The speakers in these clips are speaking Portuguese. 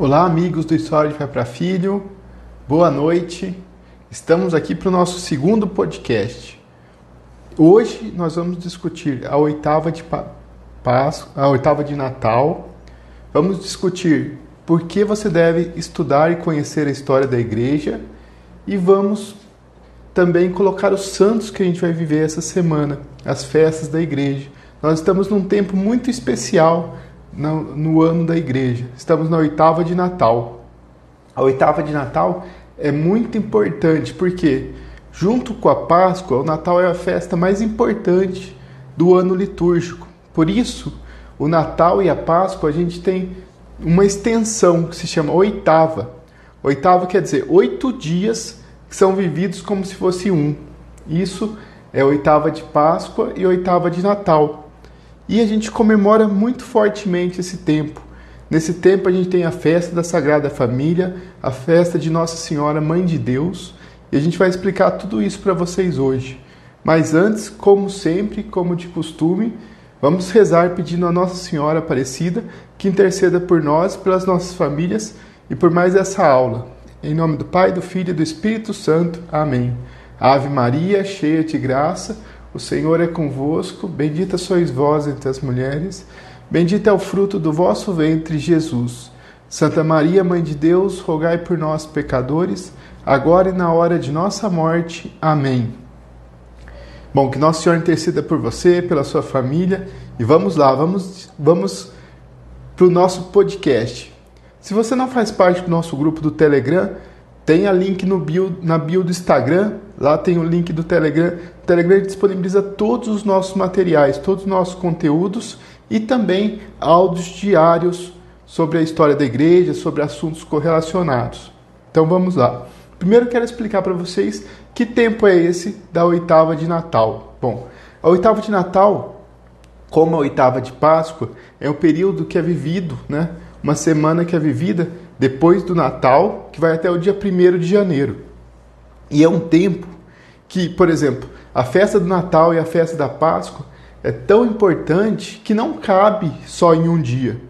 Olá, amigos do História de Pai para Filho, boa noite. Estamos aqui para o nosso segundo podcast. Hoje nós vamos discutir a oitava de Páscoa, a oitava de Natal. Vamos discutir por que você deve estudar e conhecer a história da igreja e vamos também colocar os santos que a gente vai viver essa semana, as festas da igreja. Nós estamos num tempo muito especial no, no ano da igreja. Estamos na oitava de Natal. A oitava de Natal é muito importante porque, junto com a Páscoa, o Natal é a festa mais importante do ano litúrgico. Por isso, o Natal e a Páscoa a gente tem uma extensão que se chama oitava. Oitava quer dizer oito dias que são vividos como se fosse um. Isso é oitava de Páscoa e oitava de Natal. E a gente comemora muito fortemente esse tempo. Nesse tempo a gente tem a festa da Sagrada Família, a festa de Nossa Senhora Mãe de Deus, e a gente vai explicar tudo isso para vocês hoje. Mas antes, como sempre, como de costume, vamos rezar pedindo a Nossa Senhora Aparecida que interceda por nós, pelas nossas famílias e por mais essa aula. Em nome do Pai, do Filho e do Espírito Santo. Amém. Ave Maria, cheia de graça, o Senhor é convosco, bendita sois vós entre as mulheres, bendito é o fruto do vosso ventre, Jesus. Santa Maria, Mãe de Deus, rogai por nós, pecadores, agora e na hora de nossa morte. Amém. Bom, que Nosso Senhor interceda por você, pela sua família, e vamos lá, vamos, vamos para o nosso podcast. Se você não faz parte do nosso grupo do Telegram, tem a link no bio, na bio do Instagram, lá tem o link do Telegram. O Telegram disponibiliza todos os nossos materiais, todos os nossos conteúdos e também áudios diários sobre a história da igreja, sobre assuntos correlacionados. Então vamos lá. Primeiro quero explicar para vocês que tempo é esse da oitava de Natal. Bom, a oitava de Natal, como a oitava de Páscoa, é um período que é vivido, né? Uma semana que é vivida depois do Natal, que vai até o dia 1 de janeiro. E é um tempo que, por exemplo, a festa do Natal e a festa da Páscoa é tão importante que não cabe só em um dia.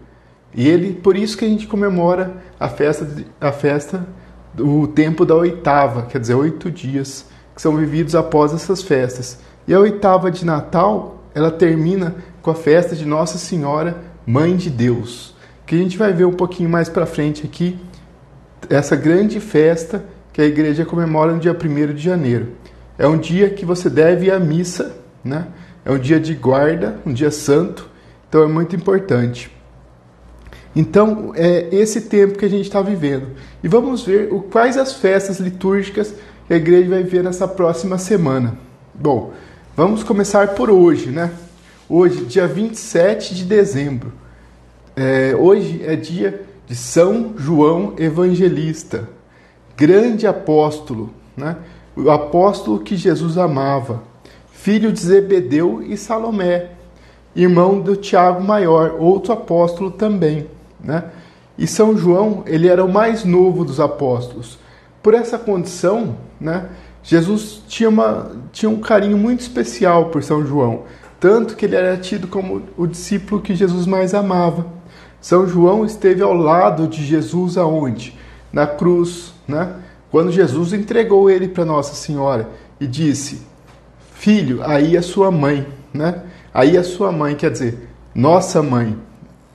E ele, por isso que a gente comemora a festa, a festa do tempo da oitava, quer dizer, oito dias que são vividos após essas festas. E a oitava de Natal, ela termina com a festa de Nossa Senhora, Mãe de Deus que a gente vai ver um pouquinho mais para frente aqui, essa grande festa que a igreja comemora no dia 1 de janeiro. É um dia que você deve ir à missa, né? É um dia de guarda, um dia santo, então é muito importante. Então, é esse tempo que a gente está vivendo. E vamos ver o, quais as festas litúrgicas que a igreja vai ver nessa próxima semana. Bom, vamos começar por hoje, né? Hoje, dia 27 de dezembro. É, hoje é dia de São João Evangelista, grande apóstolo, né? o apóstolo que Jesus amava, filho de Zebedeu e Salomé, irmão do Tiago Maior, outro apóstolo também. Né? E São João, ele era o mais novo dos apóstolos. Por essa condição, né, Jesus tinha, uma, tinha um carinho muito especial por São João, tanto que ele era tido como o discípulo que Jesus mais amava. São João esteve ao lado de Jesus aonde? Na cruz, né? Quando Jesus entregou ele para Nossa Senhora e disse: "Filho, aí é sua mãe", né? Aí é sua mãe, quer dizer, nossa mãe.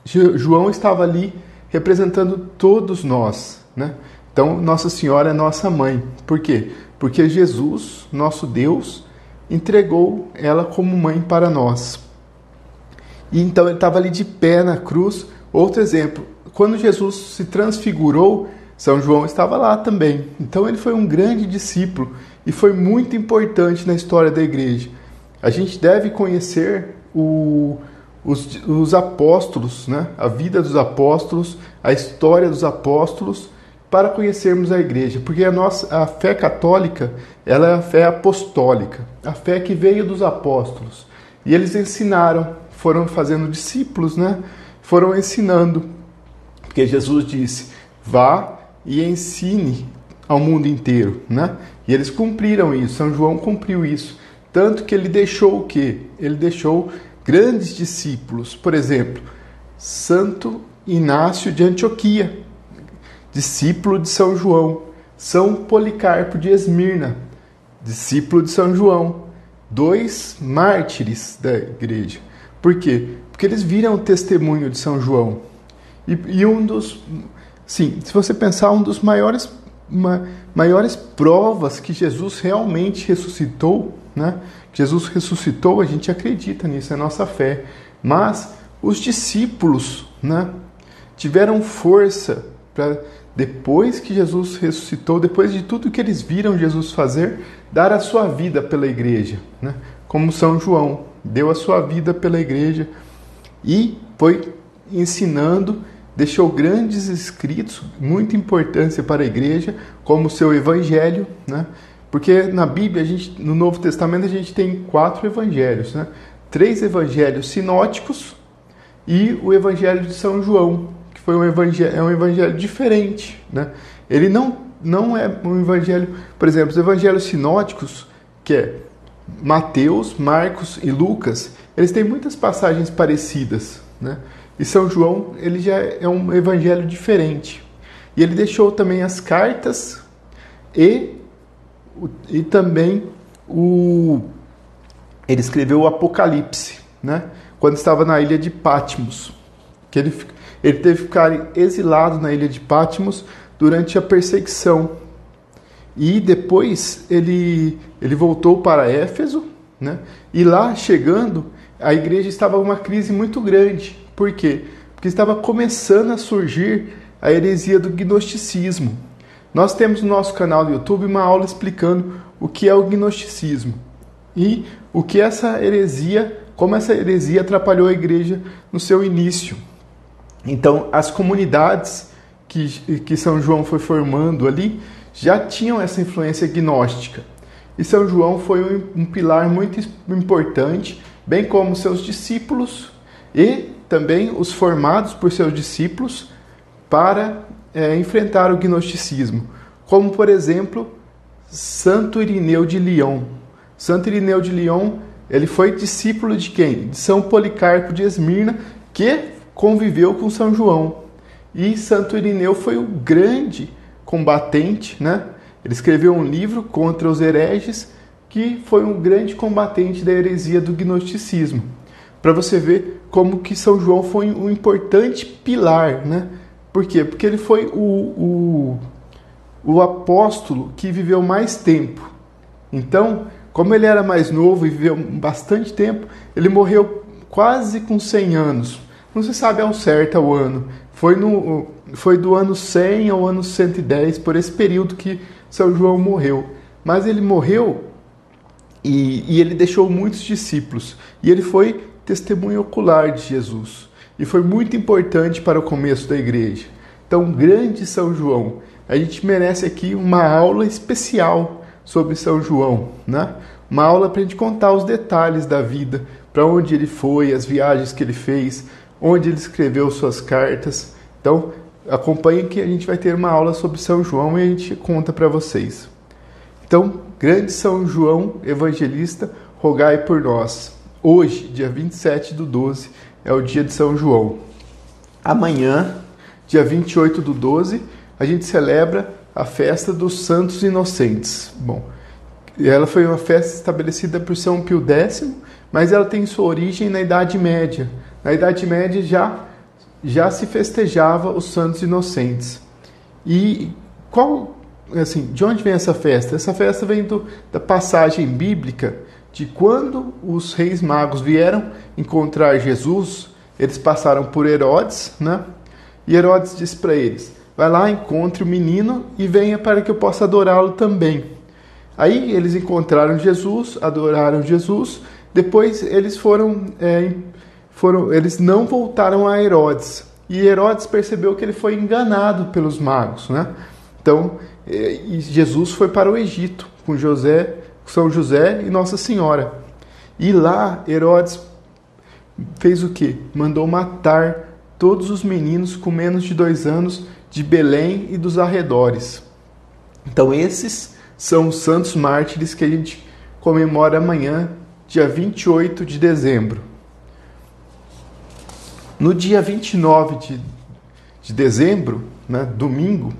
João estava ali representando todos nós, né? Então, Nossa Senhora é nossa mãe. Por quê? Porque Jesus, nosso Deus, entregou ela como mãe para nós. E então ele estava ali de pé na cruz Outro exemplo, quando Jesus se transfigurou, São João estava lá também. Então ele foi um grande discípulo e foi muito importante na história da igreja. A gente deve conhecer o, os, os apóstolos, né? a vida dos apóstolos, a história dos apóstolos, para conhecermos a igreja, porque a nossa a fé católica ela é a fé apostólica, a fé que veio dos apóstolos e eles ensinaram, foram fazendo discípulos, né? Foram ensinando. Porque Jesus disse: vá e ensine ao mundo inteiro, né? E eles cumpriram isso. São João cumpriu isso, tanto que ele deixou o quê? Ele deixou grandes discípulos, por exemplo, Santo Inácio de Antioquia. discípulo de São João. São Policarpo de Esmirna, discípulo de São João. Dois mártires da igreja. Por quê? Porque eles viram o testemunho de São João. E, e um dos. Sim, se você pensar, um dos maiores, ma, maiores provas que Jesus realmente ressuscitou, né? Jesus ressuscitou, a gente acredita nisso, é nossa fé. Mas os discípulos, né? Tiveram força para depois que Jesus ressuscitou, depois de tudo que eles viram Jesus fazer, dar a sua vida pela igreja, né? Como São João deu a sua vida pela igreja e foi ensinando, deixou grandes escritos, muita importância para a igreja, como o seu evangelho, né? Porque na Bíblia, a gente, no Novo Testamento, a gente tem quatro evangelhos, né? Três evangelhos sinóticos e o evangelho de São João, que foi um evangelho, é um evangelho diferente, né? Ele não, não é um evangelho, por exemplo, os evangelhos sinóticos, que é Mateus, Marcos e Lucas, eles têm muitas passagens parecidas, né? E São João, ele já é um evangelho diferente. E ele deixou também as cartas e, e também o ele escreveu o Apocalipse, né? Quando estava na ilha de Patmos, que ele ele teve que ficar exilado na ilha de Patmos durante a perseguição. E depois ele ele voltou para Éfeso, né? E lá chegando, a igreja estava uma crise muito grande. Por quê? Porque estava começando a surgir a heresia do gnosticismo. Nós temos no nosso canal do YouTube uma aula explicando o que é o gnosticismo e o que essa heresia, como essa heresia atrapalhou a igreja no seu início. Então, as comunidades que, que São João foi formando ali já tinham essa influência gnóstica. E São João foi um, um pilar muito importante bem como seus discípulos e também os formados por seus discípulos para é, enfrentar o gnosticismo, como por exemplo Santo Irineu de Lyon. Santo Irineu de Lyon ele foi discípulo de quem? De São Policarpo de Esmirna, que conviveu com São João. E Santo Irineu foi o grande combatente, né? Ele escreveu um livro contra os hereges que foi um grande combatente da heresia do gnosticismo. Para você ver como que São João foi um importante pilar, né? Por quê? Porque ele foi o, o, o apóstolo que viveu mais tempo. Então, como ele era mais novo e viveu bastante tempo, ele morreu quase com 100 anos. Não se sabe ao certo o ano. Foi, no, foi do ano 100 ao ano 110, por esse período que São João morreu. Mas ele morreu e, e ele deixou muitos discípulos. E ele foi testemunho ocular de Jesus. E foi muito importante para o começo da igreja. Então, grande São João. A gente merece aqui uma aula especial sobre São João, né? Uma aula para a gente contar os detalhes da vida, para onde ele foi, as viagens que ele fez, onde ele escreveu suas cartas. Então, acompanhe que a gente vai ter uma aula sobre São João e a gente conta para vocês. Então, grande São João Evangelista, rogai por nós. Hoje, dia 27 do 12, é o dia de São João. Amanhã, dia 28 do 12, a gente celebra a festa dos Santos Inocentes. Bom, ela foi uma festa estabelecida por São Pio X, mas ela tem sua origem na Idade Média. Na Idade Média já, já se festejava os Santos Inocentes. E qual assim, de onde vem essa festa? Essa festa vem do, da passagem bíblica de quando os reis magos vieram encontrar Jesus, eles passaram por Herodes, né? E Herodes disse para eles: Vai lá, encontre o menino e venha para que eu possa adorá-lo também. Aí eles encontraram Jesus, adoraram Jesus. Depois eles foram, é, foram, eles não voltaram a Herodes. E Herodes percebeu que ele foi enganado pelos magos, né? Então e Jesus foi para o Egito com José, São José e Nossa Senhora. E lá Herodes fez o que? Mandou matar todos os meninos com menos de dois anos de Belém e dos arredores. Então esses são os santos mártires que a gente comemora amanhã, dia 28 de dezembro. No dia 29 de, de dezembro, né, domingo,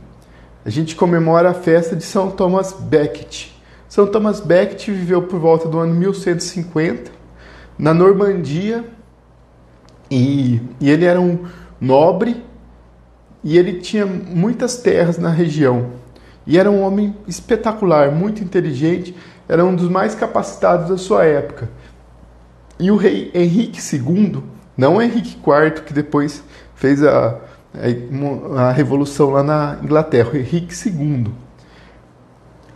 a gente comemora a festa de São Thomas Becket. São Thomas Becket viveu por volta do ano 1150 na Normandia e, e ele era um nobre e ele tinha muitas terras na região. E era um homem espetacular, muito inteligente, era um dos mais capacitados da sua época. E o rei Henrique II, não Henrique IV, que depois fez a, a, revolução lá na Inglaterra, o Henrique II,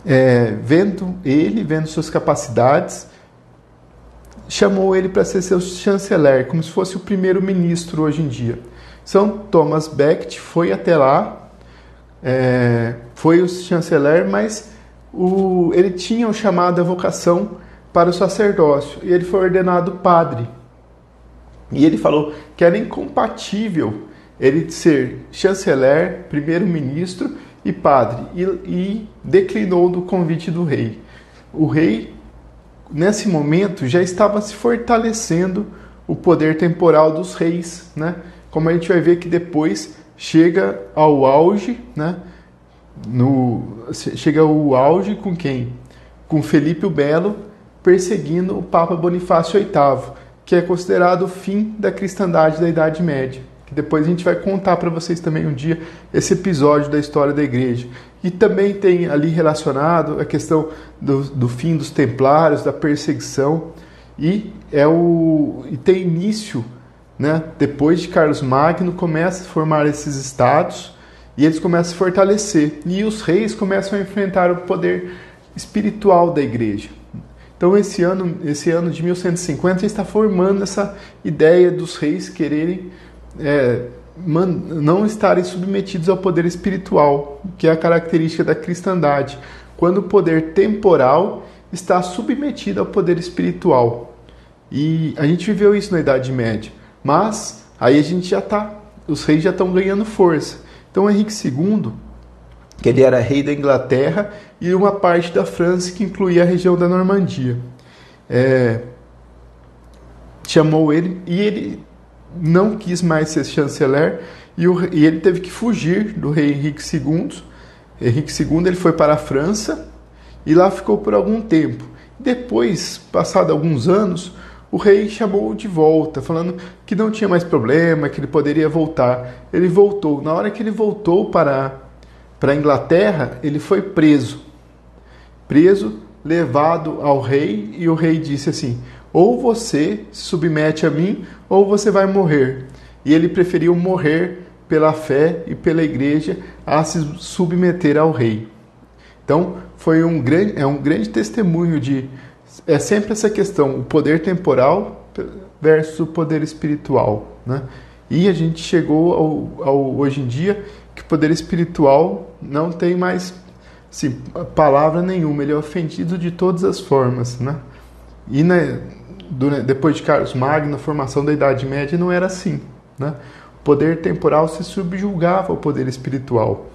é, vendo ele, vendo suas capacidades, chamou ele para ser seu chanceler, como se fosse o primeiro-ministro hoje em dia. São Thomas Becket foi até lá, é, foi o chanceler, mas o, ele tinha o chamado a vocação para o sacerdócio e ele foi ordenado padre. E ele falou que era incompatível ele ser chanceler, primeiro-ministro e padre, e, e declinou do convite do rei. O rei, nesse momento, já estava se fortalecendo o poder temporal dos reis, né? Como a gente vai ver que depois chega ao auge, né? No, chega ao auge com quem? Com Felipe o Belo perseguindo o Papa Bonifácio VIII, que é considerado o fim da cristandade da Idade Média que depois a gente vai contar para vocês também um dia esse episódio da história da igreja. E também tem ali relacionado a questão do, do fim dos templários, da perseguição, e, é o, e tem início, né, depois de Carlos Magno, começa a formar esses estados e eles começam a fortalecer. E os reis começam a enfrentar o poder espiritual da igreja. Então esse ano, esse ano de 1150 está formando essa ideia dos reis quererem é, não estarem submetidos ao poder espiritual, que é a característica da cristandade, quando o poder temporal está submetido ao poder espiritual. E a gente viveu isso na Idade Média, mas aí a gente já está, os reis já estão ganhando força. Então Henrique II, que ele era rei da Inglaterra e uma parte da França que incluía a região da Normandia, é, chamou ele e ele não quis mais ser chanceler e, o, e, ele teve que fugir do rei Henrique II. Henrique II ele foi para a França e lá ficou por algum tempo. Depois, passado alguns anos, o rei chamou-o de volta, falando que não tinha mais problema, que ele poderia voltar. Ele voltou. Na hora que ele voltou para, para a Inglaterra, ele foi preso. Preso, levado ao rei, e o rei disse assim: ou você se submete a mim, ou você vai morrer. E ele preferiu morrer pela fé e pela igreja a se submeter ao rei. Então, foi um grande, é um grande testemunho de. É sempre essa questão, o poder temporal versus o poder espiritual. Né? E a gente chegou ao, ao, hoje em dia que o poder espiritual não tem mais assim, palavra nenhuma, ele é ofendido de todas as formas. Né? E na, depois de Carlos Magno, a formação da Idade Média não era assim. Né? O poder temporal se subjulgava ao poder espiritual.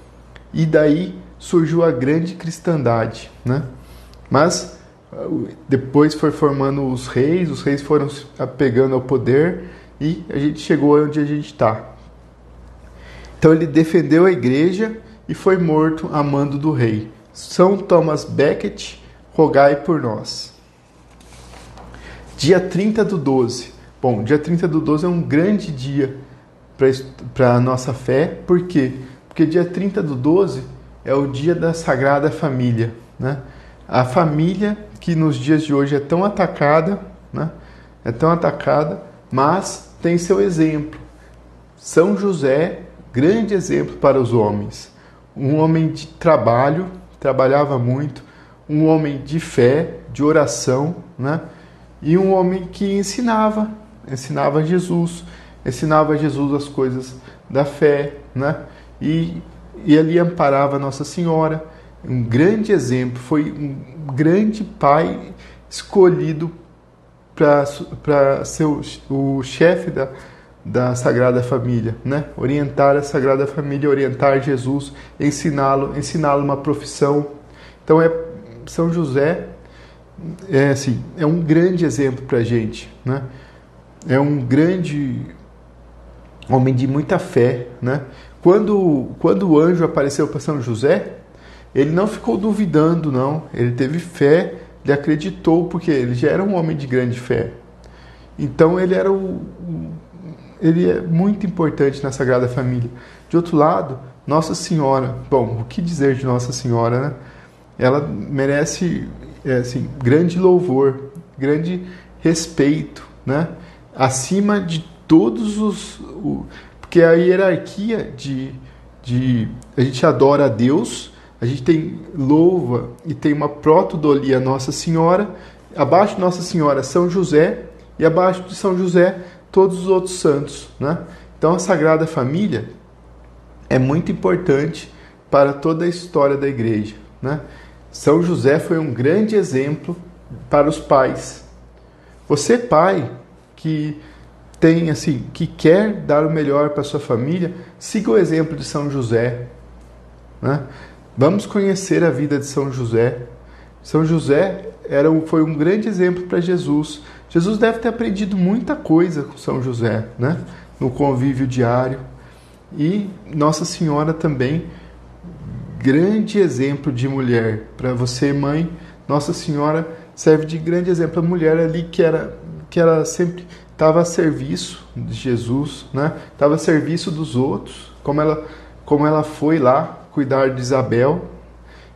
E daí surgiu a grande cristandade. Né? Mas depois foi formando os reis, os reis foram se apegando ao poder e a gente chegou onde a gente está. Então ele defendeu a igreja e foi morto a mando do rei. São Thomas Becket, rogai por nós. Dia 30 do 12. Bom, dia 30 do 12 é um grande dia para a nossa fé, por quê? Porque dia 30 do 12 é o dia da Sagrada Família, né? A família que nos dias de hoje é tão atacada, né? É tão atacada, mas tem seu exemplo. São José, grande exemplo para os homens. Um homem de trabalho, trabalhava muito, um homem de fé, de oração, né? E um homem que ensinava, ensinava Jesus, ensinava Jesus as coisas da fé, né? E, e ali amparava Nossa Senhora, um grande exemplo, foi um grande pai escolhido para ser o, o chefe da, da Sagrada Família, né? Orientar a Sagrada Família, orientar Jesus, ensiná-lo, ensiná-lo uma profissão. Então é São José é assim, é um grande exemplo para a gente, né? É um grande homem de muita fé, né? Quando, quando o anjo apareceu para São José, ele não ficou duvidando, não. Ele teve fé, ele acreditou, porque ele já era um homem de grande fé. Então ele era o, ele é muito importante na Sagrada Família. De outro lado, Nossa Senhora, bom, o que dizer de Nossa Senhora, né? Ela merece é, assim, grande louvor, grande respeito, né? Acima de todos os. O, porque a hierarquia de, de. A gente adora a Deus, a gente tem louva e tem uma protodolia Nossa Senhora, abaixo de Nossa Senhora São José, e abaixo de São José todos os outros santos. Né? Então a Sagrada Família é muito importante para toda a história da igreja. Né? São José foi um grande exemplo para os pais. Você, pai, que tem assim, que quer dar o melhor para sua família, siga o exemplo de São José. Né? Vamos conhecer a vida de São José. São José era um, foi um grande exemplo para Jesus. Jesus deve ter aprendido muita coisa com São José, né? no convívio diário. E Nossa Senhora também, grande exemplo de mulher. Para você, mãe, Nossa Senhora serve de grande exemplo. A mulher ali que era, que era sempre estava a serviço de Jesus, né? Estava a serviço dos outros, como ela, como ela foi lá cuidar de Isabel.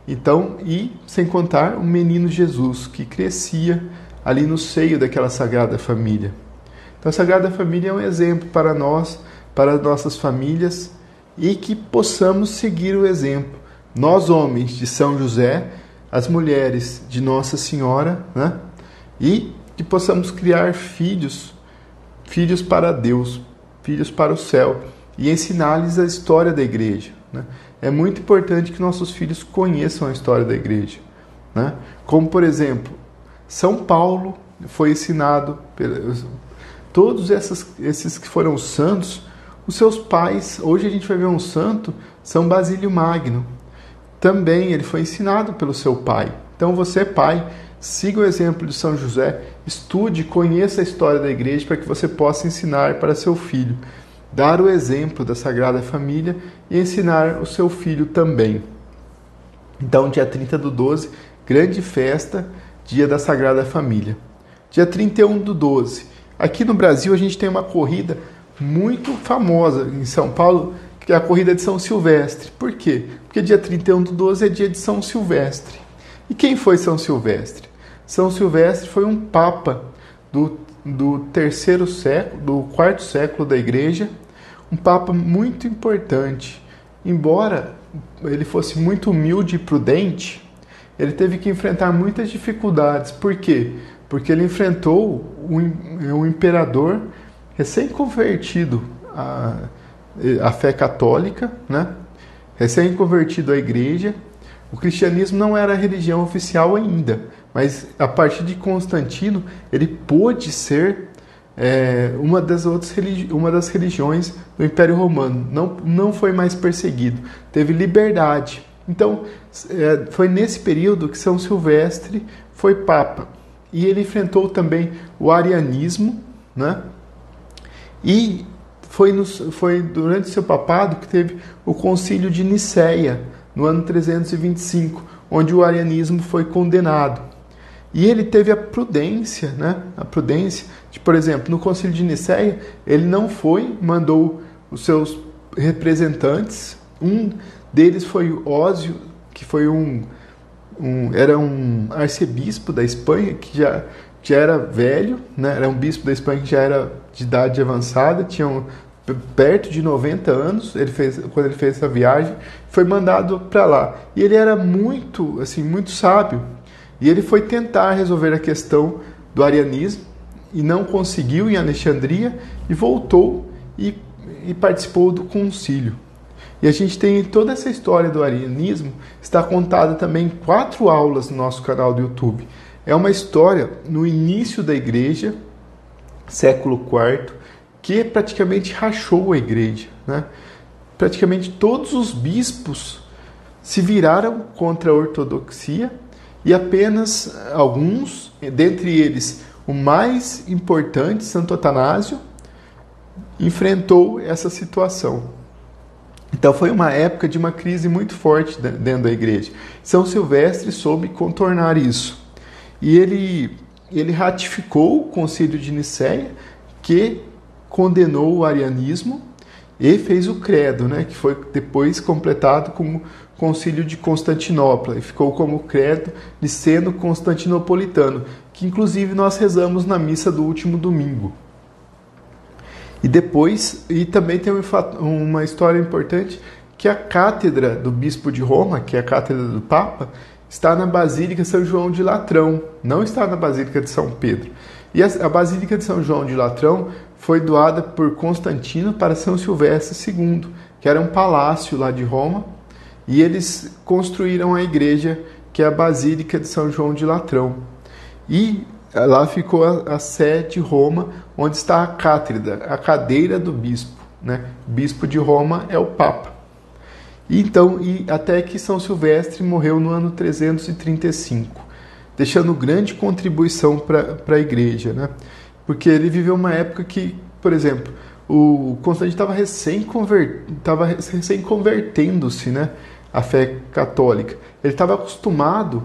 Então, e sem contar o menino Jesus que crescia ali no seio daquela sagrada família. Então, a Sagrada Família é um exemplo para nós, para nossas famílias e que possamos seguir o exemplo. Nós, homens de São José, as mulheres de Nossa Senhora, né? E que possamos criar filhos filhos para Deus, filhos para o céu, e ensinar-lhes a história da igreja. Né? É muito importante que nossos filhos conheçam a história da igreja. Né? Como, por exemplo, São Paulo foi ensinado, pelos, todos essas, esses que foram santos, os seus pais, hoje a gente vai ver um santo, São Basílio Magno. Também ele foi ensinado pelo seu pai. Então você, pai, Siga o exemplo de São José, estude, conheça a história da igreja para que você possa ensinar para seu filho, dar o exemplo da Sagrada Família e ensinar o seu filho também. Então, dia 30 do 12, grande festa, dia da Sagrada Família. Dia 31 do 12. Aqui no Brasil a gente tem uma corrida muito famosa em São Paulo, que é a corrida de São Silvestre. Por quê? Porque dia 31 do 12 é dia de São Silvestre. E quem foi São Silvestre? São Silvestre foi um papa do, do terceiro século, do quarto século da igreja, um papa muito importante. Embora ele fosse muito humilde e prudente, ele teve que enfrentar muitas dificuldades. Por quê? Porque ele enfrentou um, um imperador recém-convertido à fé católica, né? recém-convertido à igreja. O cristianismo não era a religião oficial ainda, mas a partir de Constantino, ele pôde ser é, uma, das outras uma das religiões do Império Romano. Não, não foi mais perseguido, teve liberdade. Então, é, foi nesse período que São Silvestre foi papa. E ele enfrentou também o arianismo, né? E foi, no, foi durante seu papado que teve o concílio de Nicéia, no ano 325, onde o arianismo foi condenado. E ele teve a prudência, né? A prudência de, por exemplo, no Concílio de Nicéia, ele não foi, mandou os seus representantes. Um deles foi Ósio, que foi um, um era um arcebispo da Espanha que já já era velho, né? Era um bispo da Espanha que já era de idade avançada, tinha um, perto de 90 anos, ele fez quando ele fez essa viagem, foi mandado para lá. E ele era muito, assim, muito sábio e ele foi tentar resolver a questão do arianismo e não conseguiu em Alexandria e voltou e, e participou do concílio. E a gente tem toda essa história do arianismo, está contada também em quatro aulas no nosso canal do YouTube. É uma história no início da igreja, século IV, que praticamente rachou a igreja. Né? Praticamente todos os bispos se viraram contra a ortodoxia e apenas alguns, dentre eles o mais importante, Santo Atanásio, enfrentou essa situação. Então foi uma época de uma crise muito forte dentro da igreja. São Silvestre soube contornar isso. E ele, ele ratificou o concílio de Nicéia, que condenou o arianismo e fez o credo, né, que foi depois completado com o concílio de Constantinopla e ficou como credo de sendo constantinopolitano, que inclusive nós rezamos na missa do último domingo. E depois, e também tem uma história importante, que a cátedra do bispo de Roma, que é a cátedra do Papa, está na Basílica São João de Latrão, não está na Basílica de São Pedro. E a Basílica de São João de Latrão foi doada por Constantino para São Silvestre II, que era um palácio lá de Roma, e eles construíram a igreja que é a Basílica de São João de Latrão. E lá ficou a, a sé de Roma, onde está a cátedra, a cadeira do bispo. Né? O bispo de Roma é o Papa. Então, e até que São Silvestre morreu no ano 335, deixando grande contribuição para a igreja, né? Porque ele viveu uma época que, por exemplo, o Constantino estava recém, convert, recém convertendo-se, né? A fé católica. Ele estava acostumado,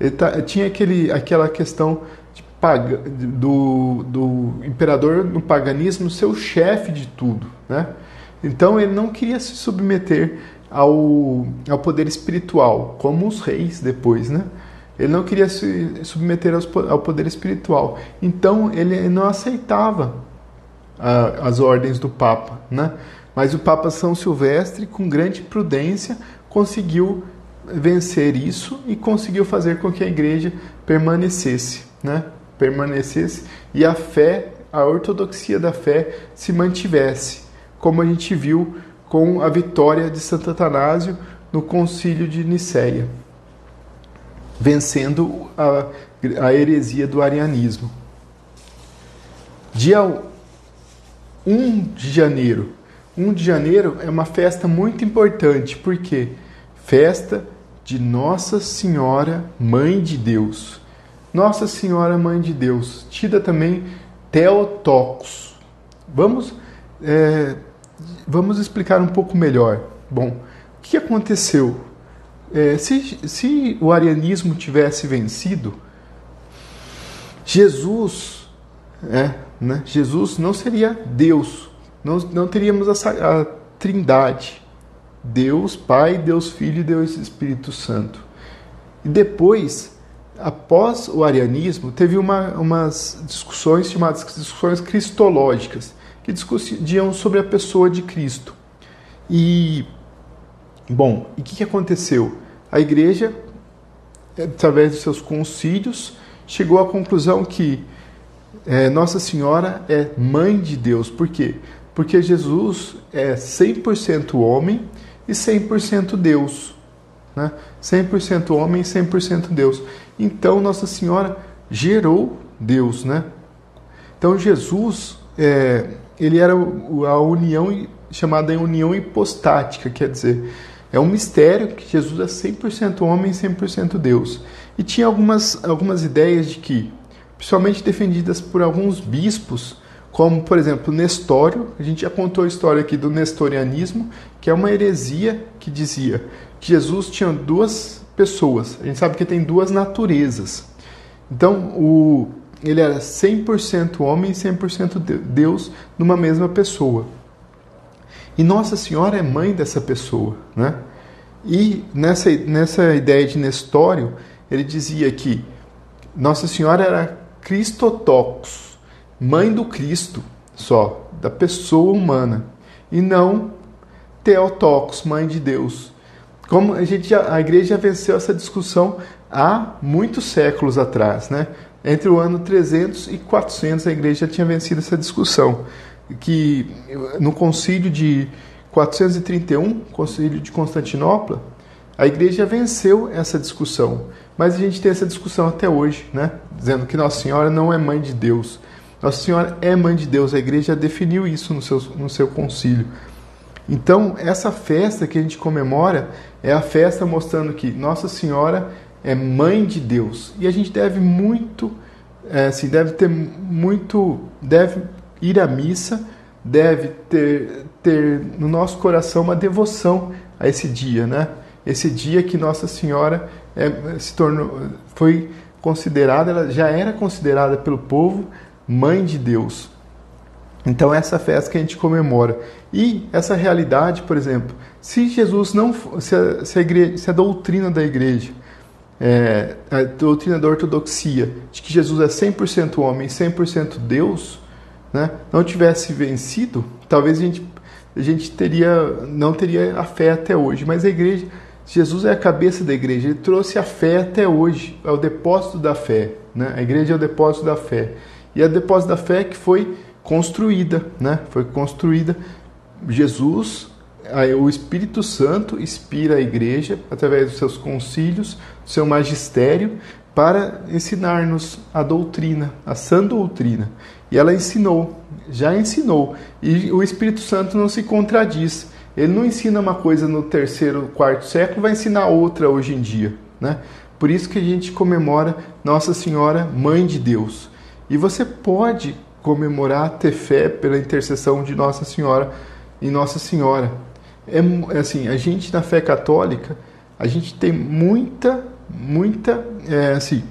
ele tinha aquele, aquela questão do, do imperador no paganismo ser o chefe de tudo, né? Então ele não queria se submeter ao, ao poder espiritual, como os reis depois, né? Ele não queria se submeter ao poder espiritual. Então ele não aceitava as ordens do Papa, né? Mas o Papa São Silvestre, com grande prudência, conseguiu vencer isso e conseguiu fazer com que a igreja permanecesse, né? permanecesse e a fé, a ortodoxia da fé se mantivesse, como a gente viu com a vitória de Santo Atanásio no concílio de Nicéia, vencendo a, a heresia do arianismo. Dia 1 de janeiro. 1 de janeiro é uma festa muito importante, porque festa de Nossa Senhora Mãe de Deus. Nossa Senhora Mãe de Deus, tida também Theotokos. Vamos, é, vamos explicar um pouco melhor. Bom, o que aconteceu? É, se, se o arianismo tivesse vencido, Jesus, é, né, Jesus não seria Deus, não, não teríamos a, a trindade. Deus Pai, Deus Filho e Deus Espírito Santo. E depois após o arianismo, teve uma, umas discussões chamadas discussões cristológicas, que discutiam sobre a pessoa de Cristo. E, bom, e o que, que aconteceu? A igreja, através de seus concílios, chegou à conclusão que é, Nossa Senhora é mãe de Deus. Por quê? Porque Jesus é 100% homem e 100% Deus. Né? 100% homem e 100% Deus. Então Nossa Senhora gerou Deus, né? Então Jesus, é, ele era a união chamada união hipostática, quer dizer, é um mistério que Jesus é 100% homem e 100% Deus. E tinha algumas, algumas ideias de que, principalmente defendidas por alguns bispos, como por exemplo Nestório, a gente já contou a história aqui do nestorianismo, que é uma heresia que dizia que Jesus tinha duas pessoas. A gente sabe que tem duas naturezas. Então, o, ele era 100% homem e 100% Deus numa mesma pessoa. E Nossa Senhora é mãe dessa pessoa, né? E nessa, nessa ideia de Nestório, ele dizia que Nossa Senhora era Cristotocos, mãe do Cristo só, da pessoa humana, e não Teotocos, mãe de Deus. Como a gente a igreja já venceu essa discussão há muitos séculos atrás, né? Entre o ano 300 e 400 a igreja tinha vencido essa discussão, que no concílio de 431, concílio de Constantinopla, a igreja venceu essa discussão. Mas a gente tem essa discussão até hoje, né? Dizendo que Nossa Senhora não é mãe de Deus. Nossa Senhora é mãe de Deus. A igreja definiu isso no seu, no seu concílio. Então, essa festa que a gente comemora é a festa mostrando que Nossa Senhora é mãe de Deus. E a gente deve muito, é, assim, deve ter muito, deve ir à missa deve ter, ter no nosso coração uma devoção a esse dia, né? Esse dia que Nossa Senhora é, se tornou, foi considerada, ela já era considerada pelo povo mãe de Deus. Então essa festa que a gente comemora e essa realidade, por exemplo, se Jesus não, se a, se a, igreja, se a doutrina da igreja, é, a doutrina da ortodoxia, de que Jesus é 100% homem, 100% Deus, né, não tivesse vencido, talvez a gente, a gente teria, não teria a fé até hoje. Mas a igreja, Jesus é a cabeça da igreja, ele trouxe a fé até hoje, é o depósito da fé. Né? A igreja é o depósito da fé. E é o depósito da fé que foi construída, né? foi construída. Jesus, o Espírito Santo inspira a igreja através dos seus concílios, do seu magistério, para ensinar-nos a doutrina, a sã doutrina. E ela ensinou, já ensinou. E o Espírito Santo não se contradiz. Ele não ensina uma coisa no terceiro, quarto século, vai ensinar outra hoje em dia. Né? Por isso que a gente comemora Nossa Senhora, Mãe de Deus. E você pode comemorar, ter fé pela intercessão de Nossa Senhora e Nossa Senhora. É, é assim, a gente na fé católica, a gente tem muita, muita, é, assim,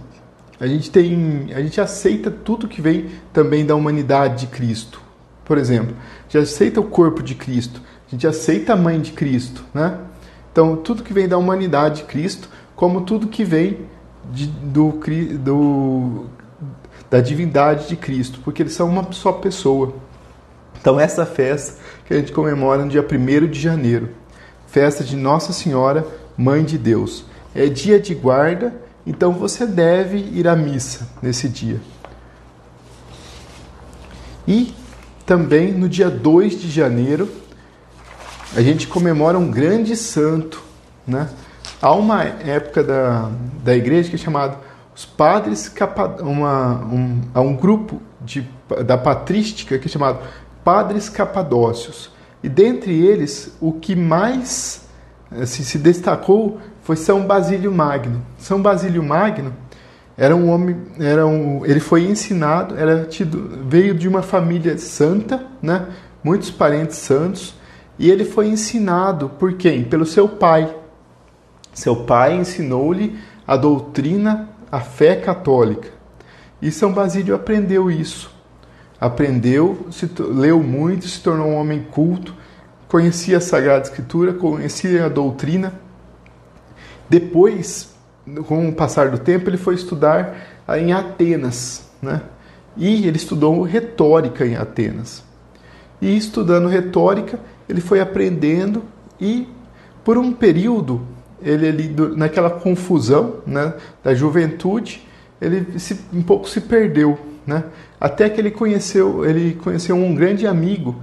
a gente tem, a gente aceita tudo que vem também da humanidade de Cristo. Por exemplo, a gente aceita o corpo de Cristo, a gente aceita a mãe de Cristo, né? Então, tudo que vem da humanidade de Cristo, como tudo que vem de, do, do, da divindade de Cristo, porque eles são uma só pessoa. Então, essa festa que a gente comemora no dia 1 de janeiro, festa de Nossa Senhora, Mãe de Deus. É dia de guarda então você deve ir à missa nesse dia. E também no dia 2 de janeiro, a gente comemora um grande santo. Né? Há uma época da, da igreja que é chamado os padres uma, um, há um grupo de, da patrística que é chamado Padres Capadócios. E dentre eles, o que mais assim, se destacou foi São Basílio Magno. São Basílio Magno era um homem, era um, ele foi ensinado, era tido, veio de uma família santa, né? Muitos parentes santos, e ele foi ensinado por quem? Pelo seu pai. Seu pai ensinou-lhe a doutrina, a fé católica. E São Basílio aprendeu isso. Aprendeu, se, leu muito, se tornou um homem culto, conhecia a Sagrada Escritura, conhecia a doutrina depois, com o passar do tempo, ele foi estudar em Atenas, né? E ele estudou retórica em Atenas. E estudando retórica, ele foi aprendendo e por um período, ele ali naquela confusão, né, da juventude, ele se, um pouco se perdeu, né? Até que ele conheceu, ele conheceu um grande amigo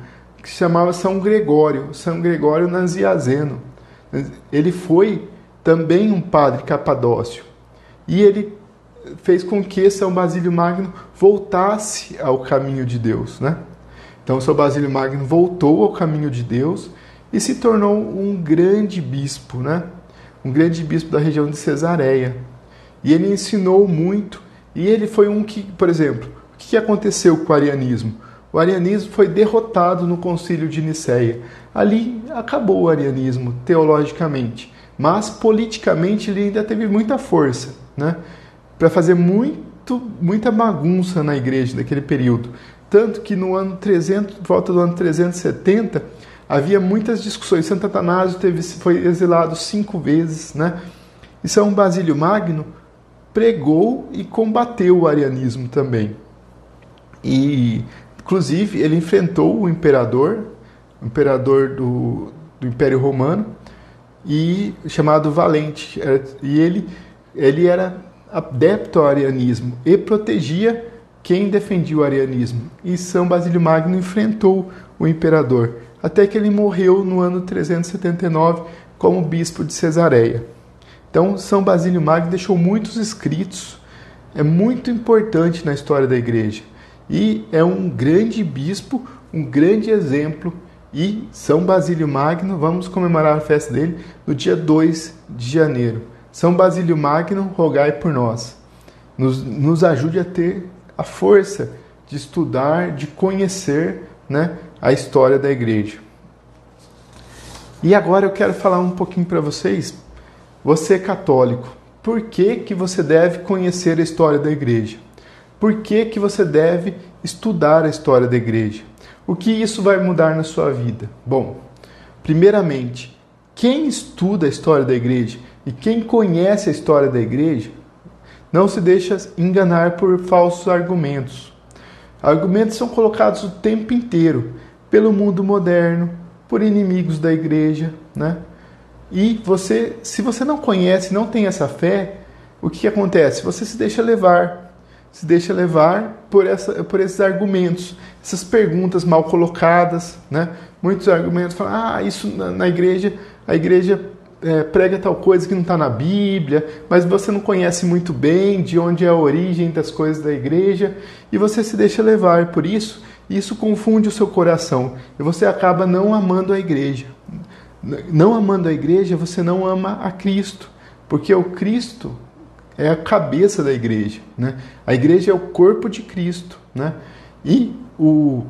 que se chamava São Gregório, São Gregório Naziazeno. Ele foi também um padre capadócio. E ele fez com que São Basílio Magno voltasse ao caminho de Deus, né? Então São Basílio Magno voltou ao caminho de Deus e se tornou um grande bispo, né? Um grande bispo da região de Cesareia. E ele ensinou muito. E ele foi um que, por exemplo, o que aconteceu com o arianismo? O arianismo foi derrotado no concílio de Nicéia. Ali acabou o arianismo, teologicamente mas politicamente ele ainda teve muita força, né? Para fazer muito, muita bagunça na igreja naquele período. Tanto que no ano 300, volta do ano 370, havia muitas discussões. Santo Atanásio teve, foi exilado cinco vezes, né? E São Basílio Magno pregou e combateu o arianismo também. E, inclusive, ele enfrentou o imperador, o imperador do, do Império Romano, e chamado Valente. E ele, ele era adepto ao arianismo e protegia quem defendia o arianismo. E São Basílio Magno enfrentou o imperador, até que ele morreu no ano 379 como bispo de Cesareia. Então, São Basílio Magno deixou muitos escritos, é muito importante na história da igreja. E é um grande bispo, um grande exemplo e São Basílio Magno, vamos comemorar a festa dele no dia 2 de janeiro. São Basílio Magno, rogai por nós. Nos, nos ajude a ter a força de estudar, de conhecer, né, a história da igreja. E agora eu quero falar um pouquinho para vocês. Você é católico, por que, que você deve conhecer a história da igreja? Por que, que você deve estudar a história da igreja? O que isso vai mudar na sua vida? Bom, primeiramente, quem estuda a história da igreja e quem conhece a história da igreja não se deixa enganar por falsos argumentos. Argumentos são colocados o tempo inteiro pelo mundo moderno, por inimigos da igreja, né? E você, se você não conhece, não tem essa fé, o que, que acontece? Você se deixa levar, se deixa levar por, essa, por esses argumentos, essas perguntas mal colocadas, né? Muitos argumentos falam, ah, isso na, na igreja, a igreja é, prega tal coisa que não está na Bíblia, mas você não conhece muito bem de onde é a origem das coisas da igreja e você se deixa levar por isso. Isso confunde o seu coração e você acaba não amando a igreja. Não amando a igreja, você não ama a Cristo, porque o Cristo é a cabeça da igreja, né? A igreja é o corpo de Cristo, né? E o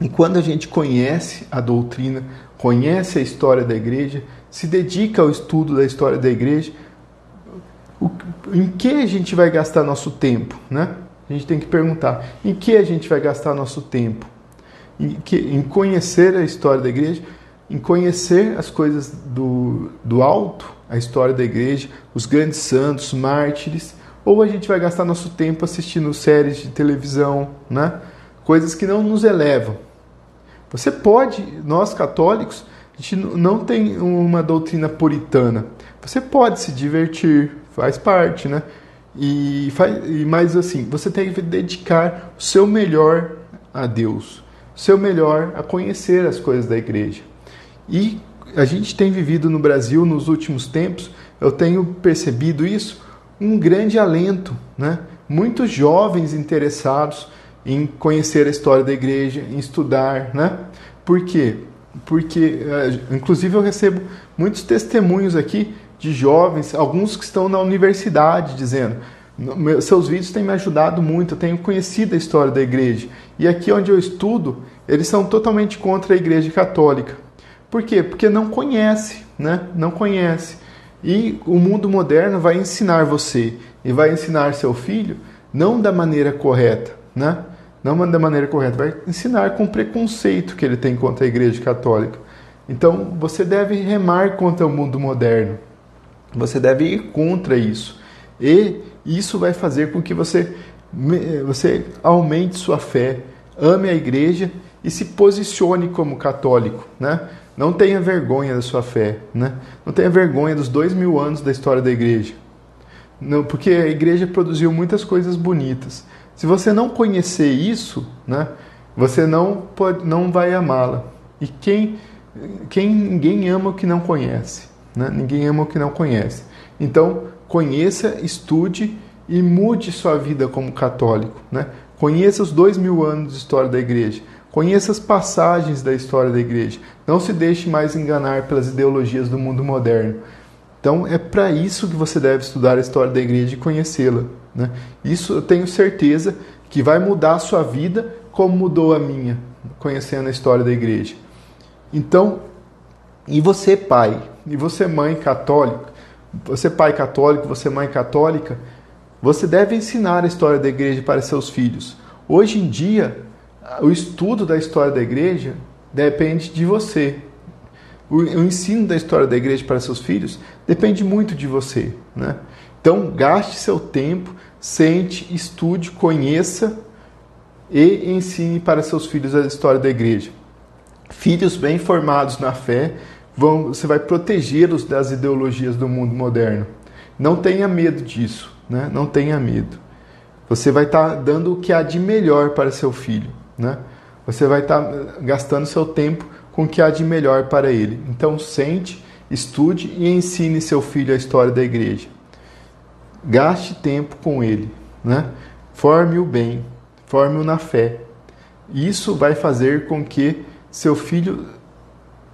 e quando a gente conhece a doutrina, conhece a história da igreja, se dedica ao estudo da história da igreja, o, em que a gente vai gastar nosso tempo, né? A gente tem que perguntar: em que a gente vai gastar nosso tempo? Em, que, em conhecer a história da igreja, em conhecer as coisas do, do alto, a história da igreja, os grandes santos, mártires, ou a gente vai gastar nosso tempo assistindo séries de televisão, né? coisas que não nos elevam. Você pode, nós católicos, a gente não tem uma doutrina puritana. Você pode se divertir, faz parte, né? E, faz, mais assim, você tem que dedicar o seu melhor a Deus, o seu melhor a conhecer as coisas da igreja. E a gente tem vivido no Brasil nos últimos tempos, eu tenho percebido isso, um grande alento, né? Muitos jovens interessados em conhecer a história da igreja, em estudar, né? Por quê? Porque, eh, inclusive, eu recebo muitos testemunhos aqui de jovens, alguns que estão na universidade, dizendo: seus vídeos têm me ajudado muito, eu tenho conhecido a história da igreja. E aqui onde eu estudo, eles são totalmente contra a igreja católica. Por quê? Porque não conhece, né? Não conhece. E o mundo moderno vai ensinar você e vai ensinar seu filho não da maneira correta, né? Não da maneira correta, vai ensinar com preconceito que ele tem contra a igreja católica. Então, você deve remar contra o mundo moderno. Você deve ir contra isso. E isso vai fazer com que você você aumente sua fé, ame a igreja e se posicione como católico, né? Não tenha vergonha da sua fé, né? Não tenha vergonha dos dois mil anos da história da igreja. Não, porque a igreja produziu muitas coisas bonitas. Se você não conhecer isso, né, você não pode, não vai amá-la. E quem, quem ninguém ama o que não conhece, né? Ninguém ama o que não conhece. Então conheça, estude e mude sua vida como católico, né? Conheça os dois mil anos de história da igreja. Conheça as passagens da história da igreja. Não se deixe mais enganar pelas ideologias do mundo moderno. Então é para isso que você deve estudar a história da igreja e conhecê-la. Né? Isso eu tenho certeza que vai mudar a sua vida como mudou a minha, conhecendo a história da igreja. Então, e você pai, e você mãe católica, você pai católico, você mãe católica, você deve ensinar a história da igreja para seus filhos. Hoje em dia, o estudo da história da igreja depende de você. O, ensino da história da igreja para seus filhos depende muito de você. Né? Então, gaste seu tempo, sente, estude, conheça e ensine para seus filhos a história da igreja. Filhos bem formados na fé, vão, você vai protegê-los das ideologias do mundo moderno. Não tenha medo disso, né? não tenha medo. Você vai estar tá dando o que há de melhor para seu filho. Né? Você vai estar tá gastando seu tempo com o que há de melhor para ele. Então, sente, estude e ensine seu filho a história da igreja. Gaste tempo com ele. Né? Forme-o bem, forme-o na fé. Isso vai fazer com que seu filho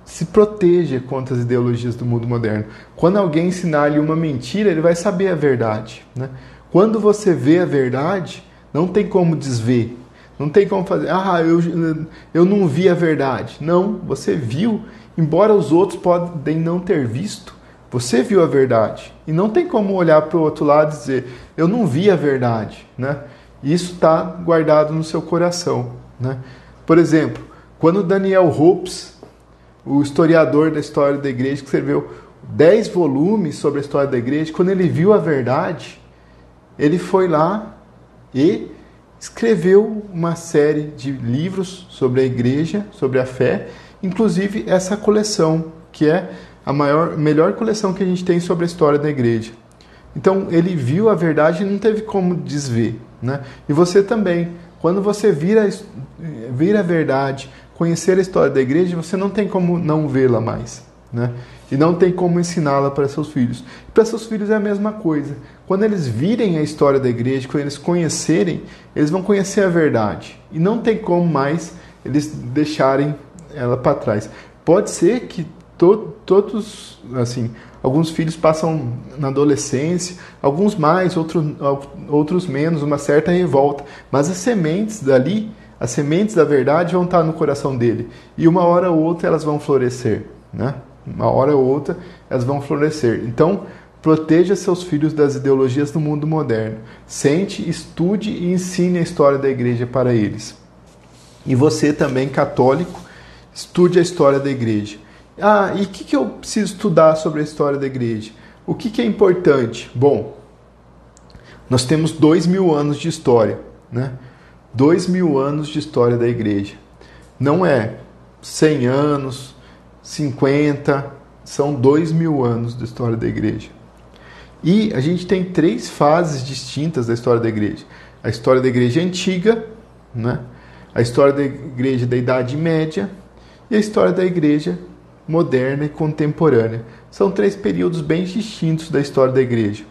se proteja contra as ideologias do mundo moderno. Quando alguém ensinar-lhe uma mentira, ele vai saber a verdade. Né? Quando você vê a verdade, não tem como desver. Não tem como fazer, ah, eu, eu não vi a verdade. Não, você viu, embora os outros podem não ter visto, você viu a verdade. E não tem como olhar para o outro lado e dizer, eu não vi a verdade. Né? Isso está guardado no seu coração. Né? Por exemplo, quando Daniel Hopes, o historiador da história da igreja, que escreveu 10 volumes sobre a história da igreja, quando ele viu a verdade, ele foi lá e escreveu uma série de livros sobre a igreja, sobre a fé, inclusive essa coleção, que é a maior, melhor coleção que a gente tem sobre a história da igreja. Então ele viu a verdade e não teve como desver. Né? E você também, quando você vira, vira a verdade, conhecer a história da igreja, você não tem como não vê-la mais. Né? E não tem como ensiná-la para seus filhos. para seus filhos é a mesma coisa. Quando eles virem a história da igreja, quando eles conhecerem, eles vão conhecer a verdade. E não tem como mais eles deixarem ela para trás. Pode ser que to todos, assim, alguns filhos passam na adolescência, alguns mais, outros, outros menos, uma certa revolta. Mas as sementes dali, as sementes da verdade vão estar no coração dele. E uma hora ou outra elas vão florescer, né? Uma hora ou outra elas vão florescer. Então, proteja seus filhos das ideologias do mundo moderno. Sente, estude e ensine a história da igreja para eles. E você também, católico, estude a história da igreja. Ah, e o que, que eu preciso estudar sobre a história da igreja? O que, que é importante? Bom, nós temos dois mil anos de história, né? Dois mil anos de história da igreja. Não é 100 anos, 50, são dois mil anos da história da igreja. E a gente tem três fases distintas da história da igreja: a história da igreja antiga, né? a história da igreja da Idade Média e a história da igreja moderna e contemporânea. São três períodos bem distintos da história da igreja.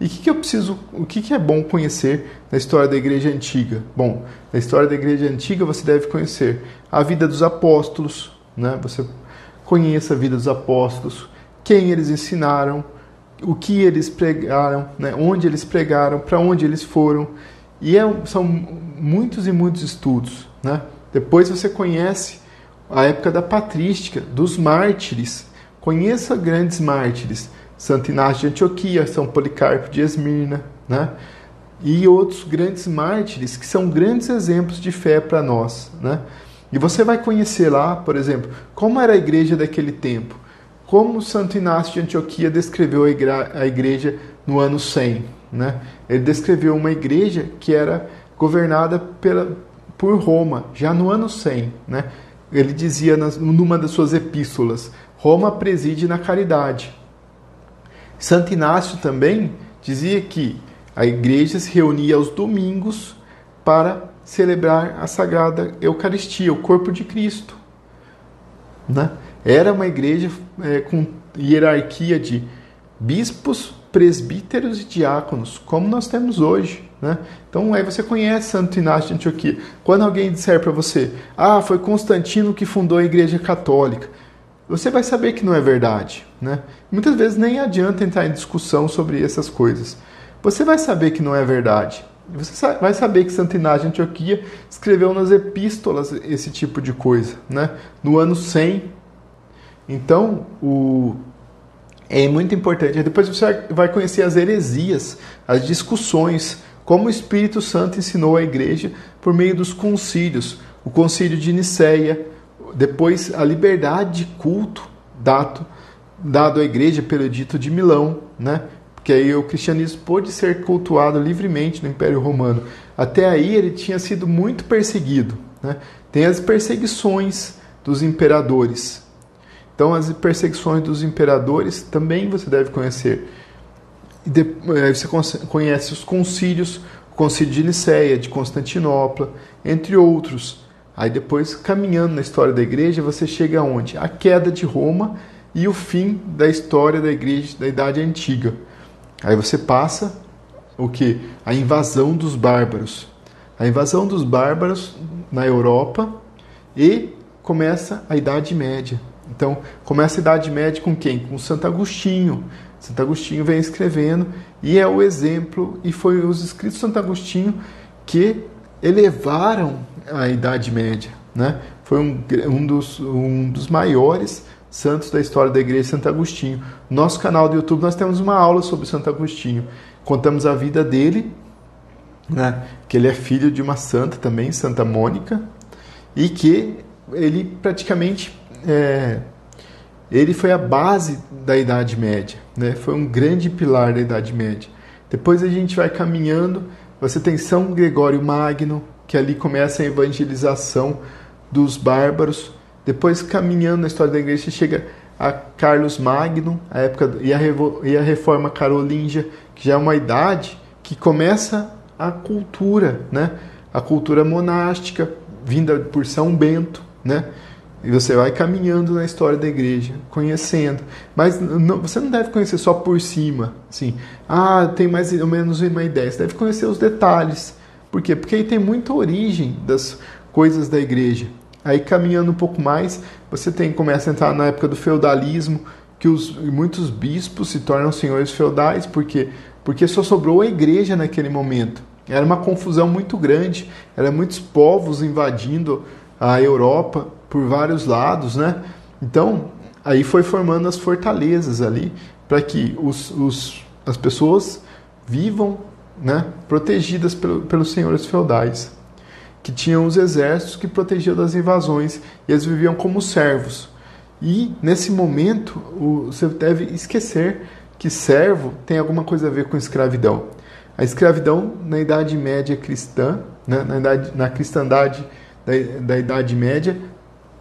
E o que, que, eu preciso, o que, que é bom conhecer na história da igreja antiga? Bom, na história da igreja antiga você deve conhecer a vida dos apóstolos, né? Você conheça a vida dos apóstolos, quem eles ensinaram, o que eles pregaram, né, onde eles pregaram, para onde eles foram. E é, são muitos e muitos estudos. Né? Depois você conhece a época da patrística, dos mártires. Conheça grandes mártires. Santo Inácio de Antioquia, São Policarpo de Esmirna, né? e outros grandes mártires que são grandes exemplos de fé para nós. Né? E você vai conhecer lá, por exemplo, como era a igreja daquele tempo, como Santo Inácio de Antioquia descreveu a igreja no ano 100. Né? Ele descreveu uma igreja que era governada pela, por Roma, já no ano 100. Né? Ele dizia nas, numa das suas epístolas: Roma preside na caridade. Santo Inácio também dizia que a igreja se reunia aos domingos para celebrar a Sagrada Eucaristia, o corpo de Cristo. Né? Era uma igreja é, com hierarquia de bispos, presbíteros e diáconos, como nós temos hoje. Né? Então aí você conhece Santo Inácio de Antioquia. Quando alguém disser para você, ah, foi Constantino que fundou a Igreja Católica, você vai saber que não é verdade. Né? Muitas vezes nem adianta entrar em discussão sobre essas coisas. Você vai saber que não é verdade. Você vai saber que Santo Inácio de Antioquia escreveu nas epístolas esse tipo de coisa, né? No ano 100. Então, o é muito importante. Depois você vai conhecer as heresias, as discussões, como o Espírito Santo ensinou a igreja por meio dos concílios, o concílio de Nicéia, depois a liberdade de culto dado, dado à igreja pelo edito de Milão, né? Que aí o cristianismo pôde ser cultuado livremente no Império Romano. Até aí ele tinha sido muito perseguido. Né? Tem as perseguições dos imperadores. Então, as perseguições dos imperadores também você deve conhecer. Eh, você conhece os concílios, o concílio de Nicéia, de Constantinopla, entre outros. Aí depois, caminhando na história da igreja, você chega aonde? A queda de Roma e o fim da história da igreja da Idade Antiga. Aí você passa o que? A invasão dos bárbaros. A invasão dos bárbaros na Europa e começa a Idade Média. Então, começa a Idade Média com quem? Com Santo Agostinho. Santo Agostinho vem escrevendo e é o exemplo, e foi os escritos de Santo Agostinho que elevaram a Idade Média. Né? Foi um, um, dos, um dos maiores santos da história da Igreja Santo Agostinho. No nosso canal do YouTube nós temos uma aula sobre Santo Agostinho. Contamos a vida dele, né? que ele é filho de uma santa também, Santa Mônica, e que ele praticamente é, ele foi a base da Idade Média, né? foi um grande pilar da Idade Média. Depois a gente vai caminhando, você tem São Gregório Magno, que ali começa a evangelização dos bárbaros. Depois, caminhando na história da igreja, chega a Carlos Magno, a época e a, e a reforma carolíngia, que já é uma idade que começa a cultura, né? A cultura monástica vinda por São Bento, né? E você vai caminhando na história da igreja, conhecendo. Mas não, você não deve conhecer só por cima, assim. Ah, tem mais ou menos uma ideia. Você deve conhecer os detalhes. Por quê? Porque aí tem muita origem das coisas da igreja. Aí caminhando um pouco mais, você tem começa a entrar na época do feudalismo, que os, muitos bispos se tornam senhores feudais, porque porque só sobrou a igreja naquele momento. Era uma confusão muito grande, eram muitos povos invadindo a Europa por vários lados, né? Então, aí foi formando as fortalezas ali para que os, os, as pessoas vivam né, protegidas pelo, pelos senhores feudais, que tinham os exércitos que protegiam das invasões e eles viviam como servos. E nesse momento, você deve esquecer que servo tem alguma coisa a ver com escravidão. A escravidão na Idade Média cristã, né, na, idade, na cristandade da, da Idade Média,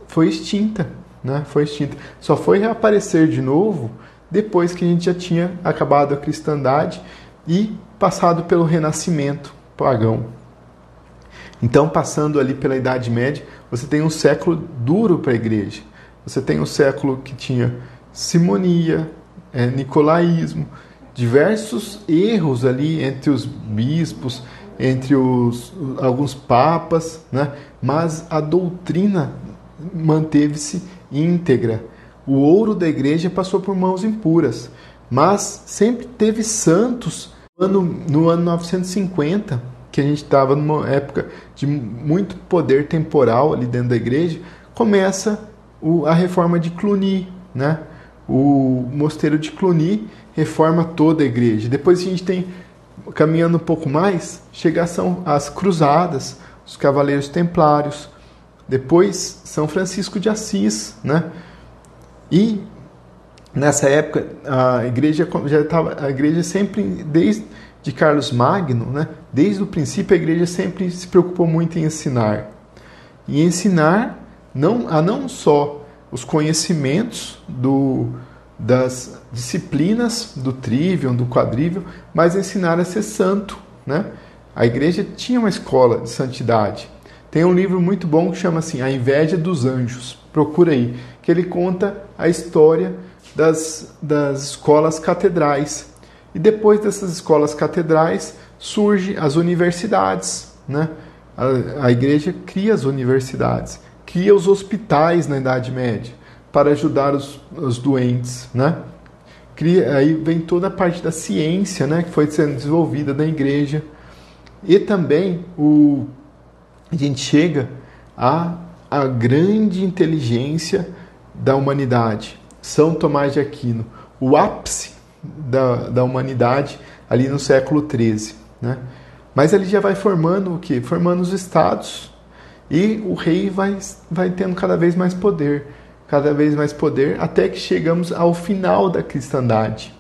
foi extinta, né? Foi extinta. Só foi reaparecer de novo depois que a gente já tinha acabado a cristandade e passado pelo renascimento pagão. Então, passando ali pela Idade Média, você tem um século duro para a igreja. Você tem um século que tinha simonia, é, nicolaísmo, diversos erros ali entre os bispos, entre os, alguns papas, né? mas a doutrina manteve-se íntegra. O ouro da igreja passou por mãos impuras, mas sempre teve santos. No ano, no ano 950, que a gente estava numa época de muito poder temporal ali dentro da igreja, começa o, a reforma de Cluny, né? O mosteiro de Cluny reforma toda a igreja. Depois a gente tem, caminhando um pouco mais, chega são as cruzadas, os cavaleiros templários, depois, São Francisco de Assis, né? E nessa época a igreja já estava, a igreja sempre desde de Carlos Magno, né? Desde o princípio a igreja sempre se preocupou muito em ensinar. E ensinar não a não só os conhecimentos do das disciplinas do trivium, do quadrivium, mas ensinar a ser santo, né? A igreja tinha uma escola de santidade. Tem um livro muito bom que chama assim A Inveja dos Anjos. Procura aí, que ele conta a história das, das escolas catedrais. E depois dessas escolas catedrais surge as universidades, né? A, a igreja cria as universidades, cria os hospitais na Idade Média para ajudar os, os doentes, né? Cria, aí vem toda a parte da ciência, né, que foi sendo desenvolvida na igreja. E também o a gente chega à, à grande inteligência da humanidade. São Tomás de Aquino, o ápice da, da humanidade ali no século XIII. Né? Mas ele já vai formando o que? Formando os estados e o rei vai, vai tendo cada vez mais poder, cada vez mais poder, até que chegamos ao final da cristandade,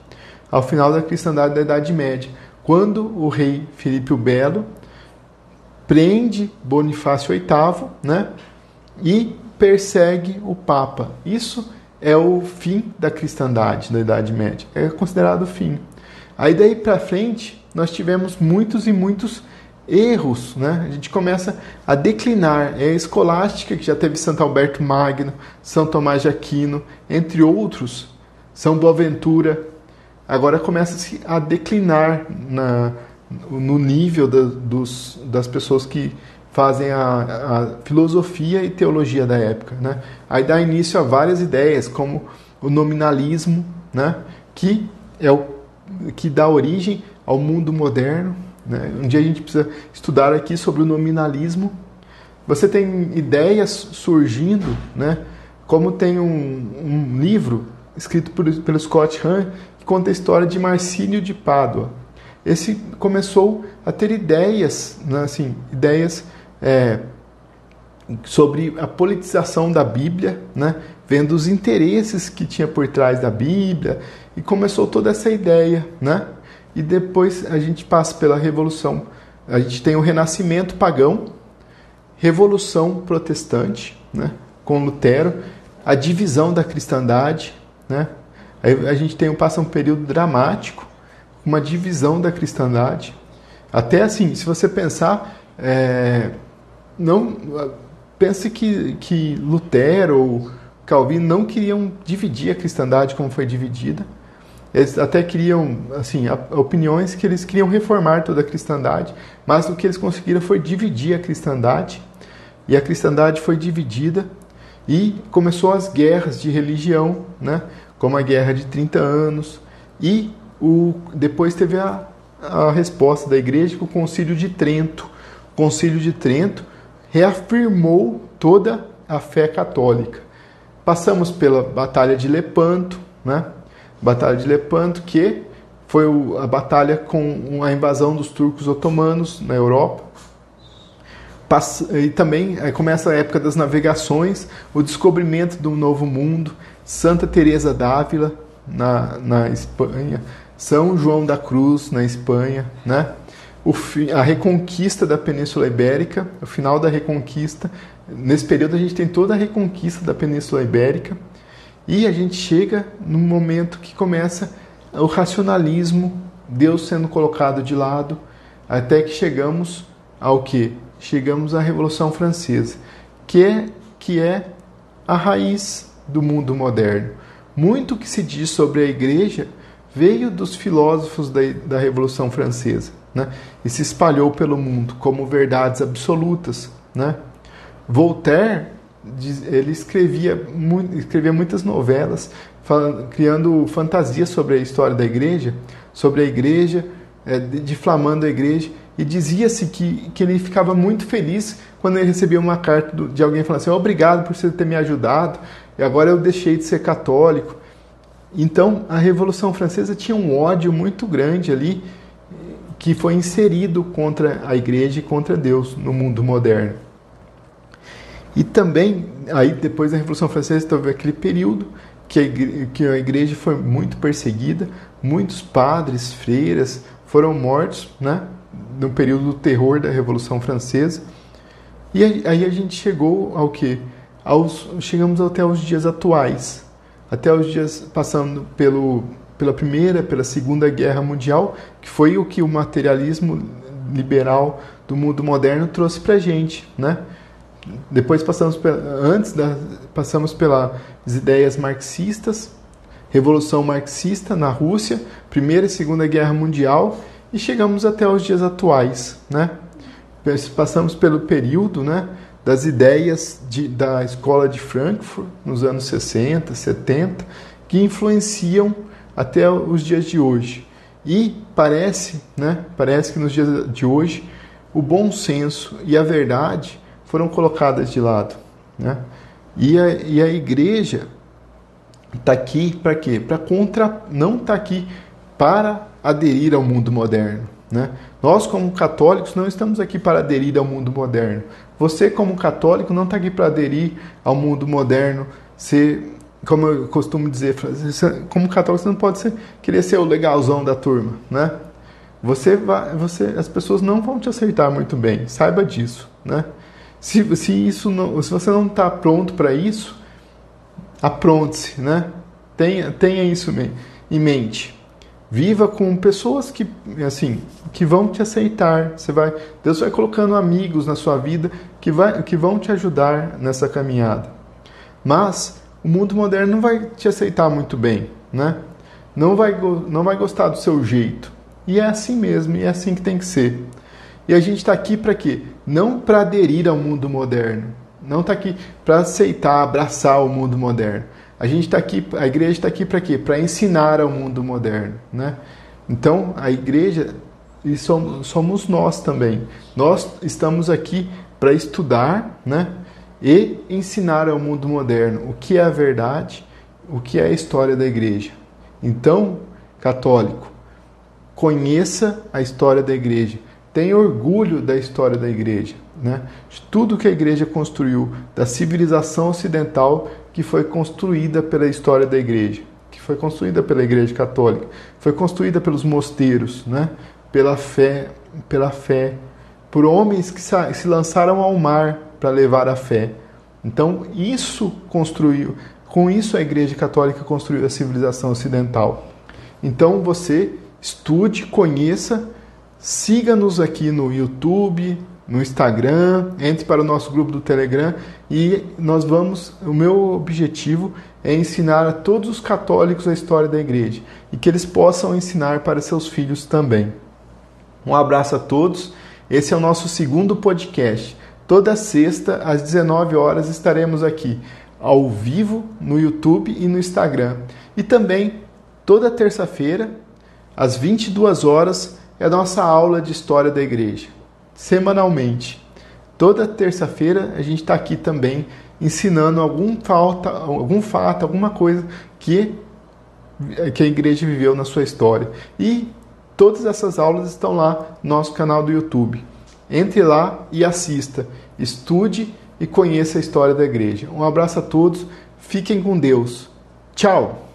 ao final da cristandade da Idade Média, quando o rei Filipe o Belo prende Bonifácio VIII né, e persegue o Papa. Isso é o fim da cristandade da Idade Média. É considerado o fim. Aí daí para frente nós tivemos muitos e muitos erros, né? A gente começa a declinar. É a escolástica que já teve Santo Alberto Magno, São Tomás de Aquino, entre outros, São Boaventura. Agora começa a declinar na, no nível da, dos, das pessoas que fazem a, a, filosofia e teologia da época. Né? Aí dá início a várias ideias, como o nominalismo, né? que, é o, que dá origem ao mundo moderno, Né? Um dia a gente precisa estudar aqui sobre o nominalismo. Você tem ideias surgindo, né? como tem um, um livro escrito por, pelo Scott Hahn que conta a história de Marcílio de Pádua. Esse começou a ter ideias, né? assim, ideias é, sobre a politização da Bíblia, né? vendo os interesses que tinha por trás da Bíblia, e começou toda essa ideia, né? E depois a gente passa pela Revolução. A gente tem o Renascimento pagão, Revolução protestante, né? Com Lutero, a divisão da cristandade, né? Aí a gente tem passa um período dramático, uma divisão da cristandade. Até assim, se você pensar, é, não pense que, que Lutero ou Calvino não queriam dividir a cristandade como foi dividida. Eles até queriam, assim, opiniões que eles queriam reformar toda a cristandade, mas o que eles conseguiram foi dividir a cristandade. E a cristandade foi dividida e começou as guerras de religião, né? como a Guerra de 30 anos. E o, depois teve a, a resposta da igreja com o Concílio de Trento. O Concílio de Trento reafirmou toda a fé católica. Passamos pela Batalha de Lepanto, né? Batalha de Lepanto, que foi a batalha com a invasão dos turcos otomanos na Europa. E também começa a época das navegações, o descobrimento do novo mundo, Santa Teresa d'Ávila na, na Espanha, São João da Cruz na Espanha, né? O, a reconquista da Península Ibérica, o final da reconquista. Nesse período a gente tem toda a reconquista da Península Ibérica e a gente chega num momento que começa o racionalismo, Deus sendo colocado de lado, até que chegamos ao que? Chegamos à Revolução Francesa, que é, que é a raiz do mundo moderno. Muito que se diz sobre a igreja veio dos filósofos da, da Revolução Francesa né? e se espalhou pelo mundo como verdades absolutas. Né? Voltaire ele escrevia, escrevia muitas novelas criando fantasias sobre a história da igreja, sobre a igreja, é, difamando a igreja, e dizia-se que, que ele ficava muito feliz quando ele recebia uma carta de alguém falando assim: obrigado por você ter me ajudado, e agora eu deixei de ser católico. Então a Revolução Francesa tinha um ódio muito grande ali que foi inserido contra a igreja e contra Deus no mundo moderno. E também, aí depois da Revolução Francesa, teve aquele período que a, igreja, que a igreja foi muito perseguida, muitos padres, freiras foram mortos, né? No período do terror da Revolução Francesa. E aí a gente chegou ao que? Aos, chegamos até os dias atuais, até os dias passando pelo, pela primeira, pela segunda guerra mundial, que foi o que o materialismo liberal do mundo moderno trouxe para gente, né? Depois passamos antes da, passamos pelas ideias marxistas, revolução marxista na Rússia, primeira e segunda guerra mundial e chegamos até os dias atuais, né? Passamos pelo período, né, das ideias de, da escola de Frankfurt nos anos 60, 70, que influenciam até os dias de hoje. E parece, né, parece que nos dias de hoje o bom senso e a verdade foram colocadas de lado. Né? E, a, e a igreja está aqui para quê? Para contra, não está aqui para aderir ao mundo moderno. Né? Nós, como católicos, não estamos aqui para aderir ao mundo moderno. Você, como católico, não está aqui para aderir ao mundo moderno, ser, como eu costumo dizer, como católico, você não pode ser, querer ser o legalzão da turma. Né? Você vai, você, as pessoas não vão te aceitar muito bem, saiba disso. Né? Se, se, isso não, se você não está pronto para isso, apronte-se, né? Tenha, tenha isso em mente. Viva com pessoas que, assim, que vão te aceitar. Você vai, Deus vai colocando amigos na sua vida que, vai, que vão te ajudar nessa caminhada. Mas o mundo moderno não vai te aceitar muito bem, né? Não vai, não vai gostar do seu jeito. E é assim mesmo, e é assim que tem que ser. E a gente está aqui para quê? Não para aderir ao mundo moderno. Não está aqui para aceitar, abraçar o mundo moderno. A gente está aqui, a igreja está aqui para quê? Para ensinar ao mundo moderno, né? Então a igreja e somos, somos nós também. Nós estamos aqui para estudar, né? E ensinar ao mundo moderno o que é a verdade, o que é a história da igreja. Então, católico, conheça a história da igreja. Tenha orgulho da história da igreja, né? De tudo que a igreja construiu, da civilização ocidental que foi construída pela história da igreja, que foi construída pela igreja católica, foi construída pelos mosteiros, né? Pela fé, pela fé, por homens que se lançaram ao mar para levar a fé. Então, isso construiu, com isso a Igreja Católica construiu a civilização ocidental. Então, você estude, conheça, siga-nos aqui no YouTube, no Instagram, entre para o nosso grupo do Telegram e nós vamos, o meu objetivo é ensinar a todos os católicos a história da igreja e que eles possam ensinar para seus filhos também. Um abraço a todos. Esse é o nosso segundo podcast. Toda sexta, às 19 horas, estaremos aqui ao vivo no YouTube e no Instagram. E também, toda terça-feira, às 22 horas, é a nossa aula de História da Igreja, semanalmente. Toda terça-feira a gente está aqui também ensinando algum, falta, algum fato, alguma coisa que, que a igreja viveu na sua história. E todas essas aulas estão lá no nosso canal do YouTube. Entre lá e assista, estude e conheça a história da igreja. Um abraço a todos, fiquem com Deus. Tchau!